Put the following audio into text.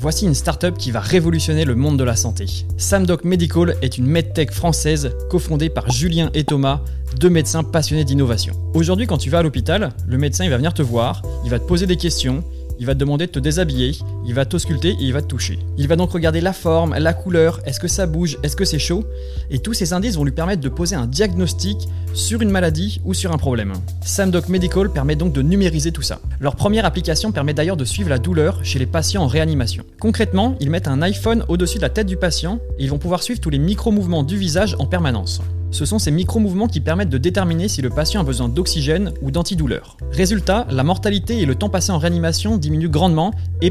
Voici une startup qui va révolutionner le monde de la santé. Samdoc Medical est une medtech française cofondée par Julien et Thomas, deux médecins passionnés d'innovation. Aujourd'hui, quand tu vas à l'hôpital, le médecin va venir te voir, il va te poser des questions, il va te demander de te déshabiller, il va t'ausculter et il va te toucher. Il va donc regarder la forme, la couleur, est-ce que ça bouge, est-ce que c'est chaud, et tous ces indices vont lui permettre de poser un diagnostic sur une maladie ou sur un problème. Samdoc Medical permet donc de numériser tout ça. Leur première application permet d'ailleurs de suivre la douleur chez les patients en réanimation. Concrètement, ils mettent un iPhone au-dessus de la tête du patient et ils vont pouvoir suivre tous les micro-mouvements du visage en permanence. Ce sont ces micro-mouvements qui permettent de déterminer si le patient a besoin d'oxygène ou d'antidouleur. Résultat, la mortalité et le temps passé en réanimation diminuent grandement et